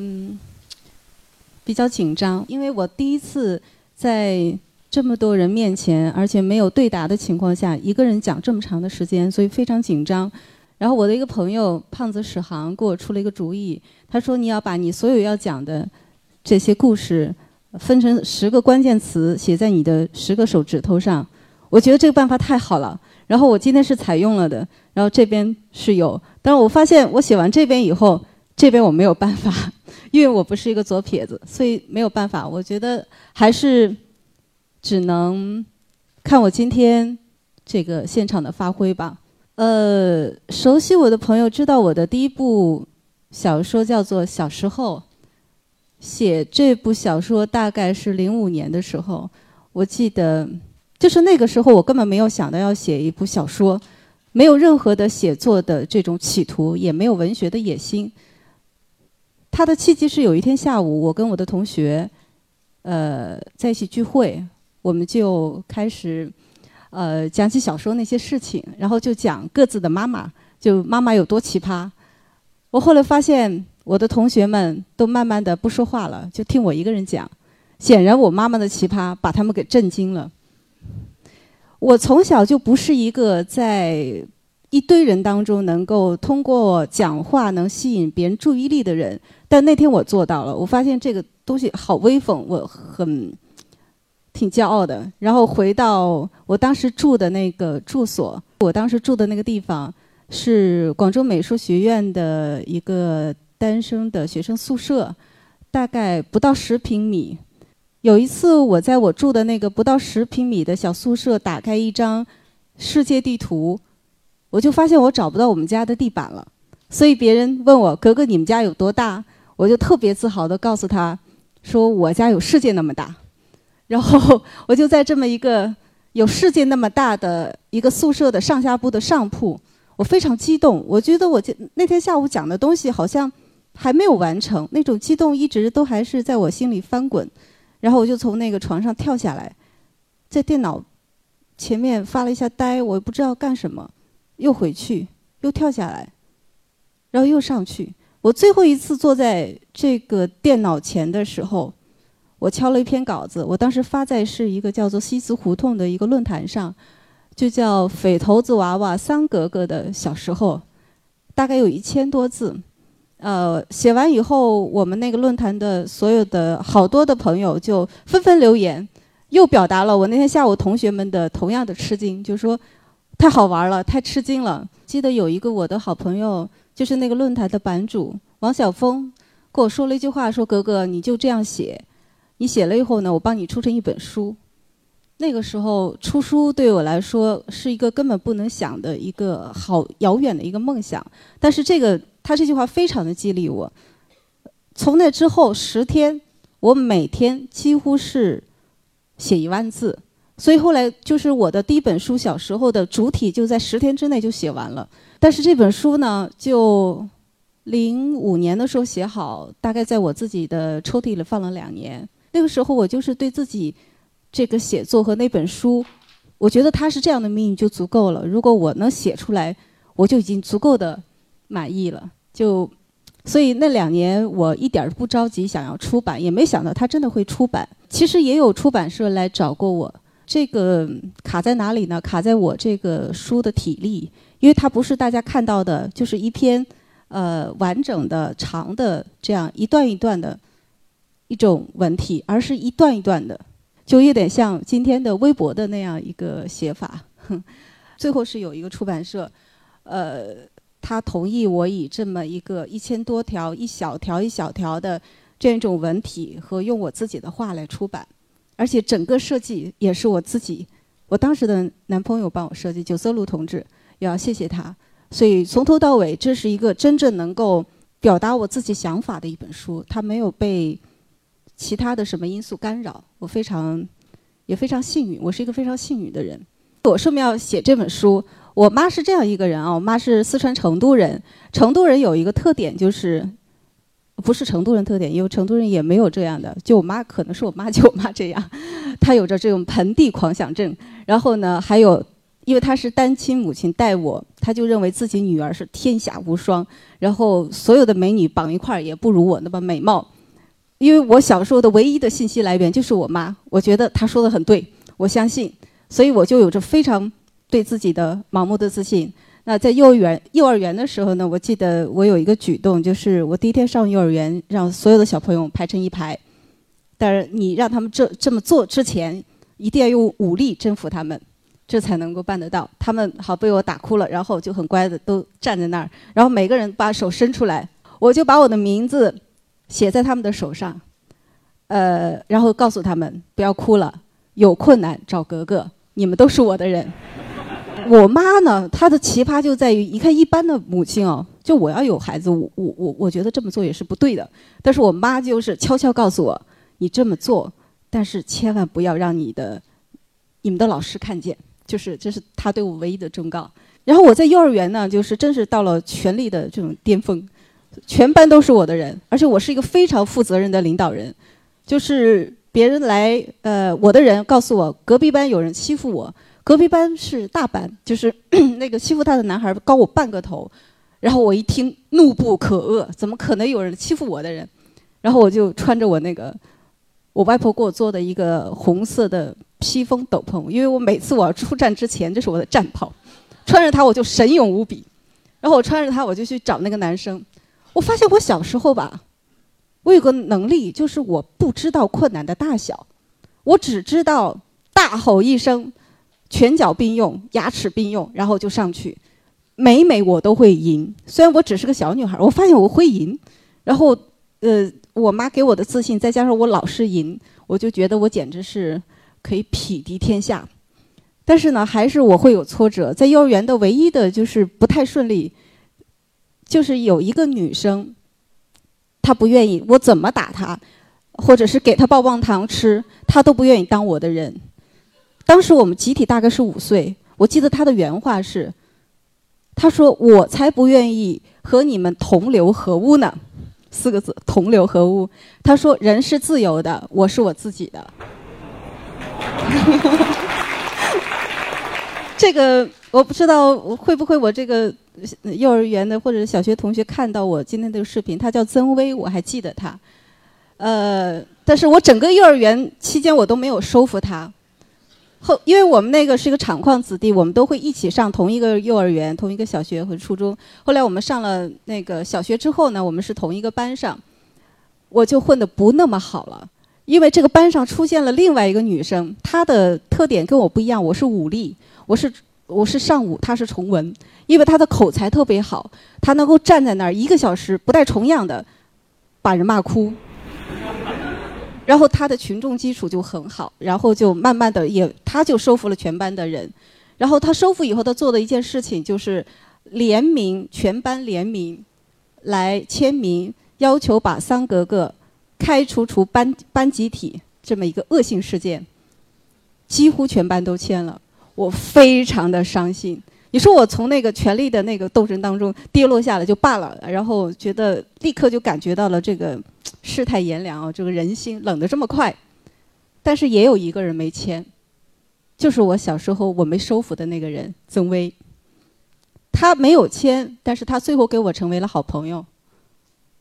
嗯，比较紧张，因为我第一次在这么多人面前，而且没有对答的情况下，一个人讲这么长的时间，所以非常紧张。然后我的一个朋友胖子史航给我出了一个主意，他说你要把你所有要讲的这些故事分成十个关键词，写在你的十个手指头上。我觉得这个办法太好了。然后我今天是采用了的，然后这边是有，但是我发现我写完这边以后，这边我没有办法，因为我不是一个左撇子，所以没有办法。我觉得还是只能看我今天这个现场的发挥吧。呃，熟悉我的朋友知道我的第一部小说叫做《小时候》，写这部小说大概是零五年的时候，我记得。就是那个时候，我根本没有想到要写一部小说，没有任何的写作的这种企图，也没有文学的野心。他的契机是有一天下午，我跟我的同学，呃，在一起聚会，我们就开始，呃，讲起小说那些事情，然后就讲各自的妈妈，就妈妈有多奇葩。我后来发现，我的同学们都慢慢的不说话了，就听我一个人讲。显然，我妈妈的奇葩把他们给震惊了。我从小就不是一个在一堆人当中能够通过讲话能吸引别人注意力的人，但那天我做到了。我发现这个东西好威风，我很挺骄傲的。然后回到我当时住的那个住所，我当时住的那个地方是广州美术学院的一个单身的学生宿舍，大概不到十平米。有一次，我在我住的那个不到十平米的小宿舍，打开一张世界地图，我就发现我找不到我们家的地板了。所以别人问我：“格格，你们家有多大？”我就特别自豪地告诉他说：“我家有世界那么大。”然后 我就在这么一个有世界那么大的一个宿舍的上下铺的上铺，我非常激动。我觉得我那天下午讲的东西好像还没有完成，那种激动一直都还是在我心里翻滚。然后我就从那个床上跳下来，在电脑前面发了一下呆，我不知道干什么，又回去，又跳下来，然后又上去。我最后一次坐在这个电脑前的时候，我敲了一篇稿子，我当时发在是一个叫做西子胡同的一个论坛上，就叫《匪头子娃娃桑格格的小时候》，大概有一千多字。呃，写完以后，我们那个论坛的所有的好多的朋友就纷纷留言，又表达了我那天下午同学们的同样的吃惊，就说太好玩了，太吃惊了。记得有一个我的好朋友，就是那个论坛的版主王晓峰，跟我说了一句话，说格格你就这样写，你写了以后呢，我帮你出成一本书。那个时候出书对我来说是一个根本不能想的一个好遥远的一个梦想，但是这个。他这句话非常的激励我。从那之后十天，我每天几乎是写一万字，所以后来就是我的第一本书小时候的主体就在十天之内就写完了。但是这本书呢，就零五年的时候写好，大概在我自己的抽屉里放了两年。那个时候我就是对自己这个写作和那本书，我觉得它是这样的命运就足够了。如果我能写出来，我就已经足够的。满意了，就，所以那两年我一点儿不着急想要出版，也没想到它真的会出版。其实也有出版社来找过我，这个卡在哪里呢？卡在我这个书的体力，因为它不是大家看到的，就是一篇，呃，完整的长的这样一段一段的一种文体，而是一段一段的，就有点像今天的微博的那样一个写法。最后是有一个出版社，呃。他同意我以这么一个一千多条、一小条一小条的这样一种文体和用我自己的话来出版，而且整个设计也是我自己，我当时的男朋友帮我设计，九色鹿同志，也要谢谢他。所以从头到尾，这是一个真正能够表达我自己想法的一本书，它没有被其他的什么因素干扰，我非常也非常幸运，我是一个非常幸运的人。我顺便要写这本书。我妈是这样一个人啊，我妈是四川成都人。成都人有一个特点，就是不是成都人特点，因为成都人也没有这样的。就我妈可能是我妈就我妈这样，她有着这种盆地狂想症。然后呢，还有因为她是单亲母亲带我，她就认为自己女儿是天下无双，然后所有的美女绑一块儿也不如我那么美貌。因为我小时候的唯一的信息来源就是我妈，我觉得她说的很对，我相信，所以我就有着非常对自己的盲目的自信。那在幼儿园幼儿园的时候呢，我记得我有一个举动，就是我第一天上幼儿园，让所有的小朋友排成一排，但是你让他们这这么做之前，一定要用武力征服他们，这才能够办得到。他们好被我打哭了，然后就很乖的都站在那儿，然后每个人把手伸出来，我就把我的名字。写在他们的手上，呃，然后告诉他们不要哭了，有困难找格格，你们都是我的人。我妈呢，她的奇葩就在于，你看一般的母亲哦，就我要有孩子，我我我我觉得这么做也是不对的。但是我妈就是悄悄告诉我，你这么做，但是千万不要让你的你们的老师看见，就是这是她对我唯一的忠告。然后我在幼儿园呢，就是真是到了权力的这种巅峰。全班都是我的人，而且我是一个非常负责任的领导人。就是别人来，呃，我的人告诉我，隔壁班有人欺负我。隔壁班是大班，就是 那个欺负他的男孩高我半个头。然后我一听，怒不可遏，怎么可能有人欺负我的人？然后我就穿着我那个我外婆给我做的一个红色的披风斗篷，因为我每次我要出战之前，这是我的战袍，穿着它我就神勇无比。然后我穿着它，我就去找那个男生。我发现我小时候吧，我有个能力，就是我不知道困难的大小，我只知道大吼一声，拳脚并用，牙齿并用，然后就上去，每每我都会赢。虽然我只是个小女孩，我发现我会赢。然后，呃，我妈给我的自信，再加上我老是赢，我就觉得我简直是可以匹敌天下。但是呢，还是我会有挫折。在幼儿园的唯一的就是不太顺利。就是有一个女生，她不愿意我怎么打她，或者是给她棒棒糖吃，她都不愿意当我的人。当时我们集体大概是五岁，我记得他的原话是：“他说我才不愿意和你们同流合污呢。”四个字，同流合污。他说：“人是自由的，我是我自己的。”这个我不知道会不会我这个。幼儿园的或者小学同学看到我今天这个视频，他叫曾薇，我还记得他。呃，但是我整个幼儿园期间我都没有收服他。后，因为我们那个是一个厂矿子弟，我们都会一起上同一个幼儿园、同一个小学和初中。后来我们上了那个小学之后呢，我们是同一个班上，我就混得不那么好了，因为这个班上出现了另外一个女生，她的特点跟我不一样，我是武力，我是。我是上武，她是崇文，因为她的口才特别好，她能够站在那儿一个小时不带重样的，把人骂哭，然后他的群众基础就很好，然后就慢慢的也他就收服了全班的人，然后他收服以后，他做的一件事情就是联名全班联名来签名，要求把桑格格开除出班班集体这么一个恶性事件，几乎全班都签了。我非常的伤心。你说我从那个权力的那个斗争当中跌落下来就罢了，然后觉得立刻就感觉到了这个世态炎凉啊，这个人心冷得这么快。但是也有一个人没签，就是我小时候我没收服的那个人曾薇。他没有签，但是他最后给我成为了好朋友。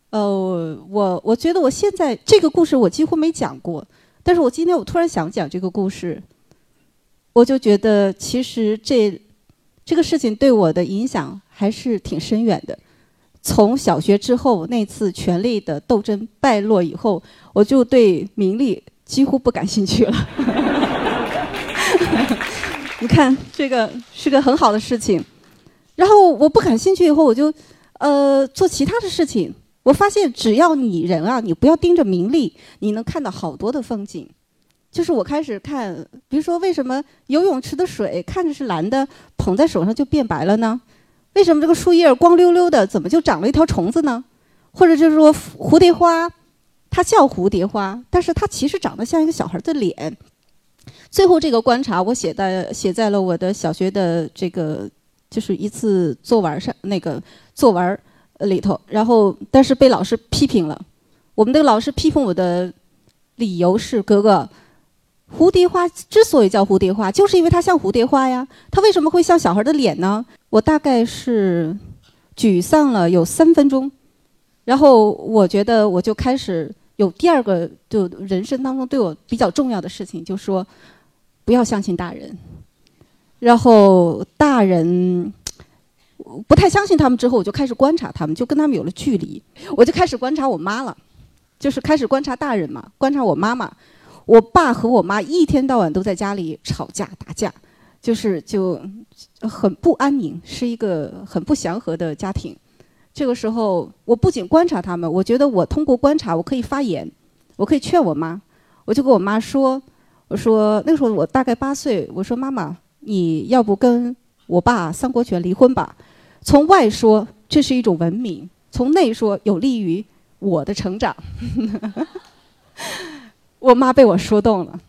呃，我我觉得我现在这个故事我几乎没讲过，但是我今天我突然想讲这个故事。我就觉得，其实这这个事情对我的影响还是挺深远的。从小学之后那次权力的斗争败落以后，我就对名利几乎不感兴趣了。你看，这个是个很好的事情。然后我不感兴趣以后，我就呃做其他的事情。我发现，只要你人啊，你不要盯着名利，你能看到好多的风景。就是我开始看，比如说为什么游泳池的水看着是蓝的，捧在手上就变白了呢？为什么这个树叶光溜溜的，怎么就长了一条虫子呢？或者就是说蝴蝶花，它叫蝴蝶花，但是它其实长得像一个小孩的脸。最后这个观察我写在写在了我的小学的这个就是一次作文上那个作文里头，然后但是被老师批评了。我们的老师批评我的理由是：哥哥。蝴蝶花之所以叫蝴蝶花，就是因为它像蝴蝶花呀。它为什么会像小孩的脸呢？我大概是沮丧了有三分钟，然后我觉得我就开始有第二个，就人生当中对我比较重要的事情，就说不要相信大人。然后大人不太相信他们之后，我就开始观察他们，就跟他们有了距离。我就开始观察我妈了，就是开始观察大人嘛，观察我妈妈。我爸和我妈一天到晚都在家里吵架打架，就是就很不安宁，是一个很不祥和的家庭。这个时候，我不仅观察他们，我觉得我通过观察，我可以发言，我可以劝我妈。我就跟我妈说：“我说那个时候我大概八岁，我说妈妈，你要不跟我爸三国权离婚吧？从外说这是一种文明，从内说有利于我的成长。”我妈被我说动了，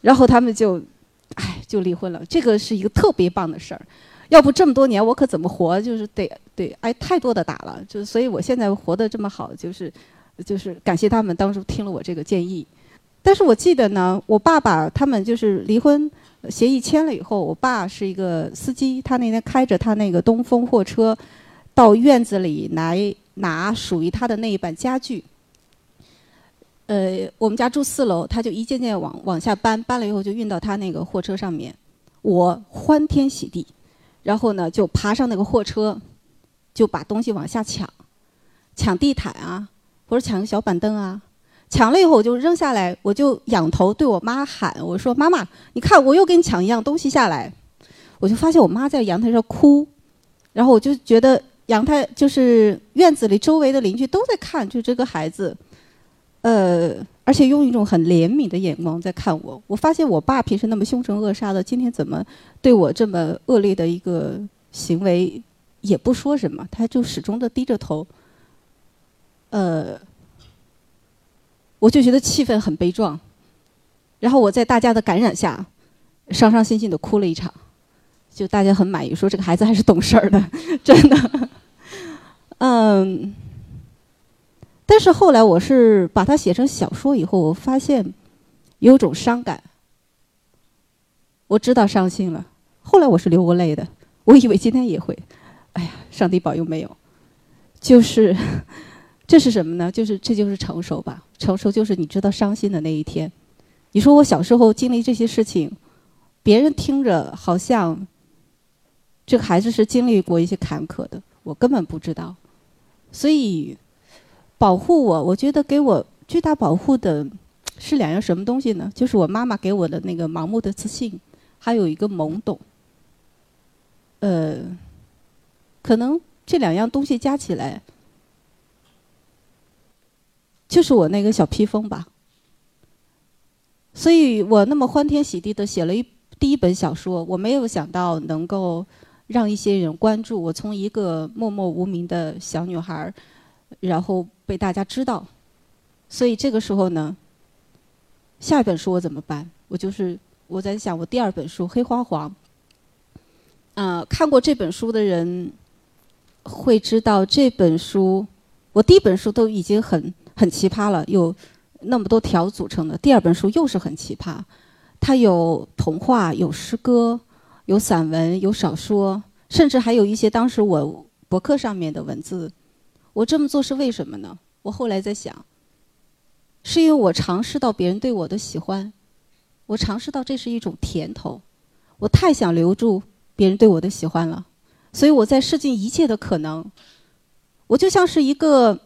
然后他们就，哎，就离婚了。这个是一个特别棒的事儿，要不这么多年我可怎么活？就是得得挨太多的打了，就所以我现在活得这么好，就是就是感谢他们当初听了我这个建议。但是我记得呢，我爸爸他们就是离婚协议签了以后，我爸是一个司机，他那天开着他那个东风货车到院子里来拿属于他的那一版家具。呃，我们家住四楼，他就一件件往往下搬，搬了以后就运到他那个货车上面。我欢天喜地，然后呢就爬上那个货车，就把东西往下抢，抢地毯啊，或者抢个小板凳啊。抢了以后我就扔下来，我就仰头对我妈喊：“我说妈妈，你看我又给你抢一样东西下来。”我就发现我妈在阳台上哭，然后我就觉得阳台就是院子里周围的邻居都在看，就这个孩子。呃，而且用一种很怜悯的眼光在看我。我发现我爸平时那么凶神恶煞的，今天怎么对我这么恶劣的一个行为也不说什么，他就始终的低着头。呃，我就觉得气氛很悲壮。然后我在大家的感染下，伤伤心心的哭了一场。就大家很满意，说这个孩子还是懂事儿的，真的。嗯。但是后来我是把它写成小说以后，我发现有种伤感。我知道伤心了，后来我是流过泪的。我以为今天也会，哎呀，上帝保佑没有。就是 这是什么呢？就是这就是成熟吧。成熟就是你知道伤心的那一天。你说我小时候经历这些事情，别人听着好像这个孩子是经历过一些坎坷的，我根本不知道，所以。保护我，我觉得给我最大保护的是两样什么东西呢？就是我妈妈给我的那个盲目的自信，还有一个懵懂。呃，可能这两样东西加起来，就是我那个小披风吧。所以我那么欢天喜地的写了一第一本小说，我没有想到能够让一些人关注。我从一个默默无名的小女孩，然后。被大家知道，所以这个时候呢，下一本书我怎么办？我就是我在想，我第二本书《黑花黄》，嗯，看过这本书的人会知道这本书，我第一本书都已经很很奇葩了，有那么多条组成的，第二本书又是很奇葩，它有童话，有诗歌，有散文，有小说，甚至还有一些当时我博客上面的文字。我这么做是为什么呢？我后来在想，是因为我尝试到别人对我的喜欢，我尝试到这是一种甜头，我太想留住别人对我的喜欢了，所以我在试尽一切的可能。我就像是一个，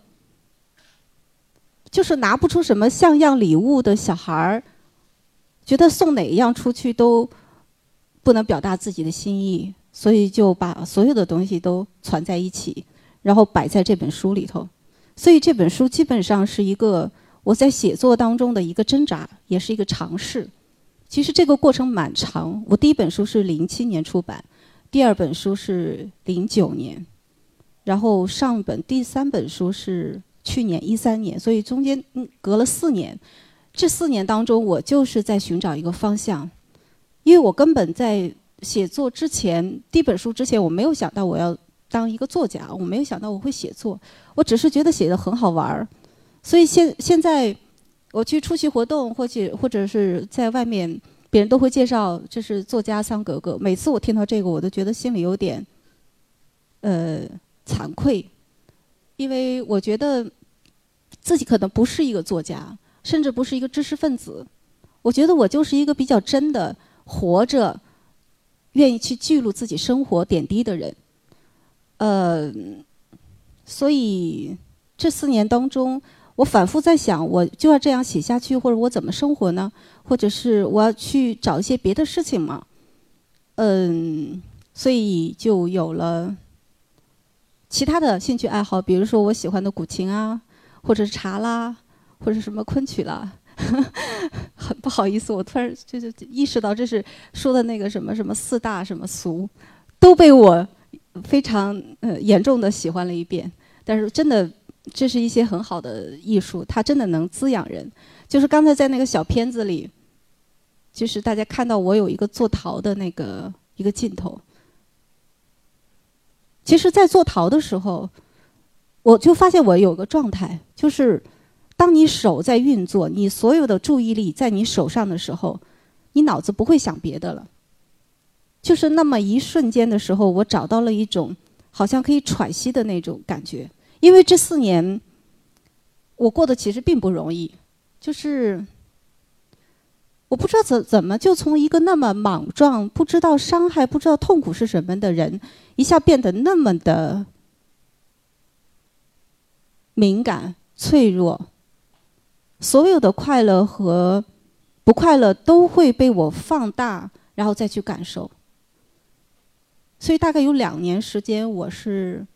就是拿不出什么像样礼物的小孩儿，觉得送哪一样出去都不能表达自己的心意，所以就把所有的东西都攒在一起。然后摆在这本书里头，所以这本书基本上是一个我在写作当中的一个挣扎，也是一个尝试。其实这个过程蛮长。我第一本书是零七年出版，第二本书是零九年，然后上本第三本书是去年一三年，所以中间隔了四年。这四年当中，我就是在寻找一个方向，因为我根本在写作之前，第一本书之前，我没有想到我要。当一个作家，我没有想到我会写作，我只是觉得写的很好玩儿，所以现现在，我去出席活动，或者或者是在外面，别人都会介绍这是作家桑格格。每次我听到这个，我都觉得心里有点，呃，惭愧，因为我觉得自己可能不是一个作家，甚至不是一个知识分子。我觉得我就是一个比较真的活着，愿意去记录自己生活点滴的人。呃，所以这四年当中。我反复在想，我就要这样写下去，或者我怎么生活呢？或者是我要去找一些别的事情吗？嗯，所以就有了其他的兴趣爱好，比如说我喜欢的古琴啊，或者是茶啦，或者什么昆曲啦。很不好意思，我突然就是意识到，这是说的那个什么什么四大什么俗，都被我非常呃严重的喜欢了一遍。但是真的。这是一些很好的艺术，它真的能滋养人。就是刚才在那个小片子里，就是大家看到我有一个做陶的那个一个镜头。其实，在做陶的时候，我就发现我有个状态，就是当你手在运作，你所有的注意力在你手上的时候，你脑子不会想别的了。就是那么一瞬间的时候，我找到了一种好像可以喘息的那种感觉。因为这四年，我过得其实并不容易，就是我不知道怎怎么就从一个那么莽撞、不知道伤害、不知道痛苦是什么的人，一下变得那么的敏感、脆弱，所有的快乐和不快乐都会被我放大，然后再去感受。所以大概有两年时间，我是。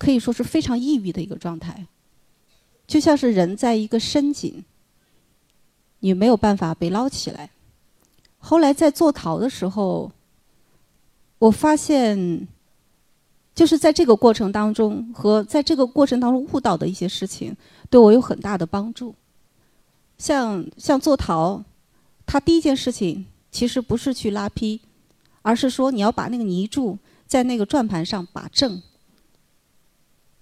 可以说是非常抑郁的一个状态，就像是人在一个深井，你没有办法被捞起来。后来在做陶的时候，我发现，就是在这个过程当中和在这个过程当中悟到的一些事情，对我有很大的帮助。像像做陶，他第一件事情其实不是去拉坯，而是说你要把那个泥柱在那个转盘上把正。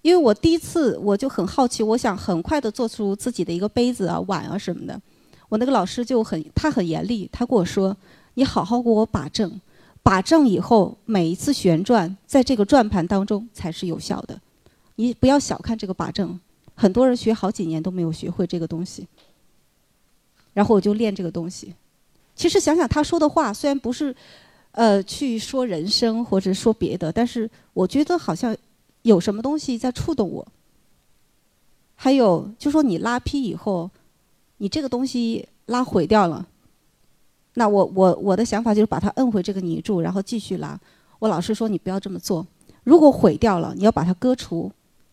因为我第一次我就很好奇，我想很快的做出自己的一个杯子啊、碗啊什么的。我那个老师就很，他很严厉，他跟我说：“你好好给我把正，把正以后，每一次旋转在这个转盘当中才是有效的。你不要小看这个把正，很多人学好几年都没有学会这个东西。”然后我就练这个东西。其实想想他说的话，虽然不是，呃，去说人生或者说别的，但是我觉得好像。有什么东西在触动我？还有，就说你拉坯以后，你这个东西拉毁掉了，那我我我的想法就是把它摁回这个泥柱，然后继续拉。我老师说你不要这么做，如果毁掉了，你要把它割除，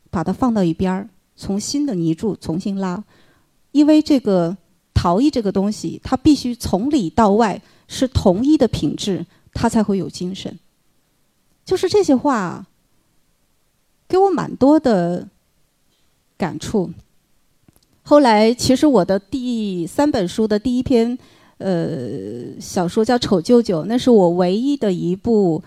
把它放到一边儿，从新的泥柱重新拉，因为这个陶艺这个东西，它必须从里到外是同一的品质，他才会有精神。就是这些话。给我蛮多的感触。后来，其实我的第三本书的第一篇呃小说叫《丑舅舅》，那是我唯一的一部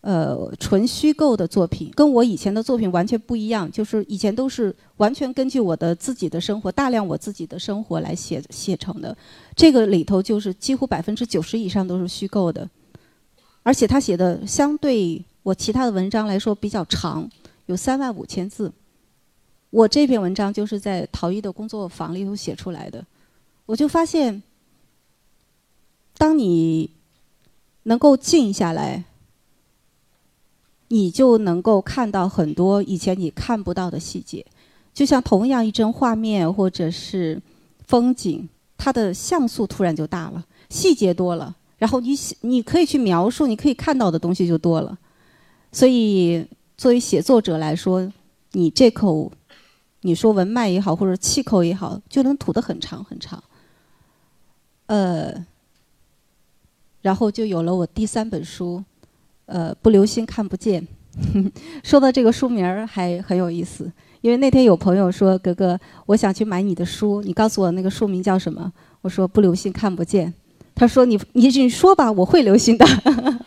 呃纯虚构的作品，跟我以前的作品完全不一样。就是以前都是完全根据我的自己的生活，大量我自己的生活来写写成的。这个里头就是几乎百分之九十以上都是虚构的，而且他写的相对我其他的文章来说比较长。有三万五千字，我这篇文章就是在陶艺的工作坊里头写出来的。我就发现，当你能够静下来，你就能够看到很多以前你看不到的细节。就像同样一帧画面或者是风景，它的像素突然就大了，细节多了，然后你写你可以去描述，你可以看到的东西就多了，所以。作为写作者来说，你这口，你说文脉也好，或者气口也好，就能吐得很长很长。呃，然后就有了我第三本书，呃，不留心看不见。说到这个书名儿还很有意思，因为那天有朋友说：“格格，我想去买你的书，你告诉我那个书名叫什么？”我说：“不留心看不见。”他说：“你你你说吧，我会留心的。”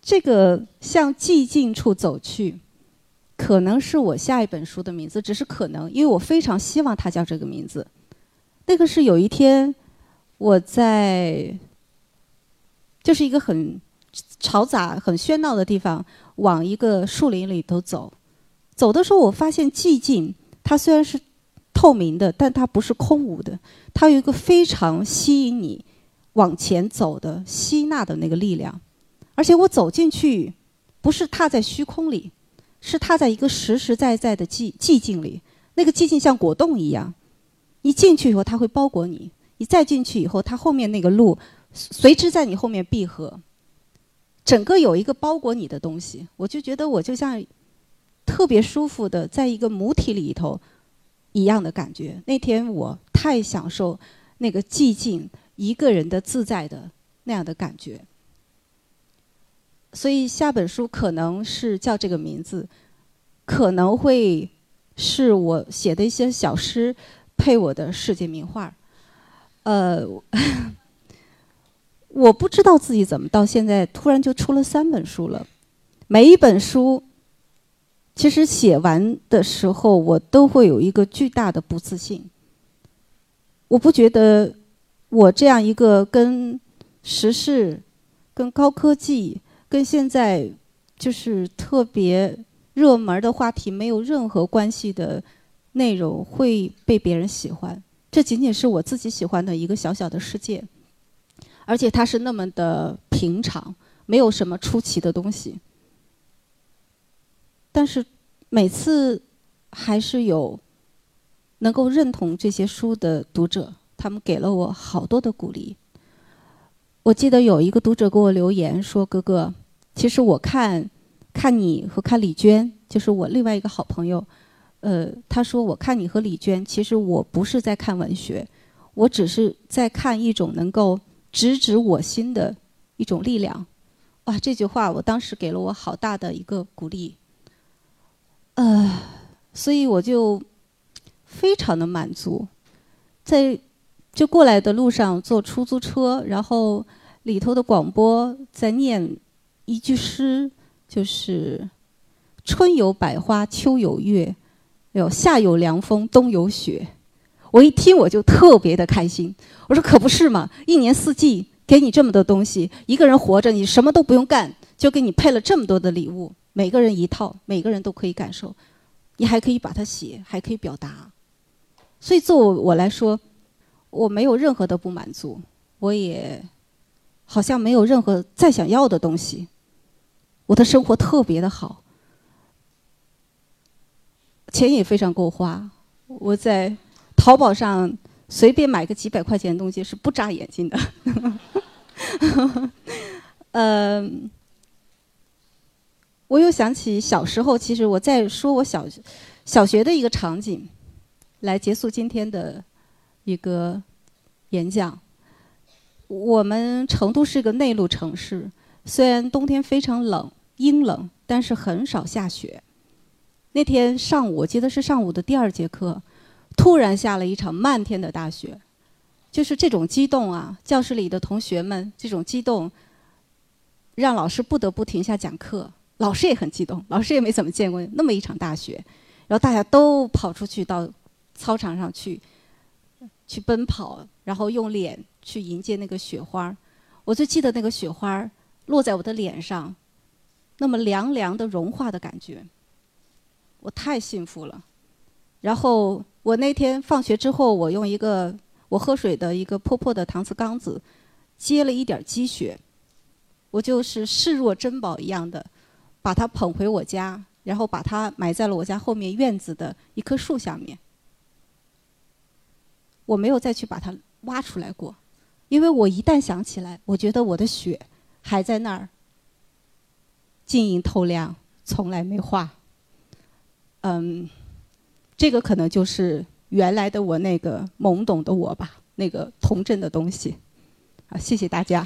这个向寂静处走去，可可能是我下一本书的名字，只是可能，因为我非常希望它叫这个名字。那个是有一天我在，就是一个很嘈杂、很喧闹的地方，往一个树林里头走。走的时候，我发现寂静，它虽然是透明的，但它不是空无的，它有一个非常吸引你往前走的吸纳的那个力量。而且我走进去，不是踏在虚空里，是踏在一个实实在在的寂寂静里。那个寂静像果冻一样，一进去以后，它会包裹你；你再进去以后，它后面那个路随之在你后面闭合，整个有一个包裹你的东西。我就觉得我就像。特别舒服的，在一个母体里头一样的感觉。那天我太享受那个寂静、一个人的自在的那样的感觉。所以下本书可能是叫这个名字，可能会是我写的一些小诗配我的世界名画。呃，我不知道自己怎么到现在突然就出了三本书了，每一本书。其实写完的时候，我都会有一个巨大的不自信。我不觉得我这样一个跟时事、跟高科技、跟现在就是特别热门的话题没有任何关系的内容会被别人喜欢。这仅仅是我自己喜欢的一个小小的世界，而且它是那么的平常，没有什么出奇的东西。但是每次还是有能够认同这些书的读者，他们给了我好多的鼓励。我记得有一个读者给我留言说：“哥哥，其实我看看你和看李娟，就是我另外一个好朋友。呃，他说我看你和李娟，其实我不是在看文学，我只是在看一种能够直指我心的一种力量。”哇，这句话我当时给了我好大的一个鼓励。呃，所以我就非常的满足，在就过来的路上坐出租车，然后里头的广播在念一句诗，就是“春有百花，秋有月，有夏有凉风，冬有雪”。我一听我就特别的开心，我说可不是嘛，一年四季给你这么多东西，一个人活着你什么都不用干，就给你配了这么多的礼物。每个人一套，每个人都可以感受，你还可以把它写，还可以表达。所以，作为我来说，我没有任何的不满足，我也好像没有任何再想要的东西。我的生活特别的好，钱也非常够花。我在淘宝上随便买个几百块钱的东西是不眨眼睛的。嗯。我又想起小时候，其实我在说我小小学的一个场景，来结束今天的一个演讲。我们成都是个内陆城市，虽然冬天非常冷、阴冷，但是很少下雪。那天上午，我记得是上午的第二节课，突然下了一场漫天的大雪，就是这种激动啊！教室里的同学们这种激动，让老师不得不停下讲课。老师也很激动，老师也没怎么见过那么一场大雪，然后大家都跑出去到操场上去，去奔跑，然后用脸去迎接那个雪花我就记得那个雪花落在我的脸上，那么凉凉的融化的感觉，我太幸福了。然后我那天放学之后，我用一个我喝水的一个破破的搪瓷缸子接了一点积雪，我就是视若珍宝一样的。把它捧回我家，然后把它埋在了我家后面院子的一棵树下面。我没有再去把它挖出来过，因为我一旦想起来，我觉得我的血还在那儿，晶莹透亮，从来没化。嗯，这个可能就是原来的我那个懵懂的我吧，那个童真的东西。啊，谢谢大家。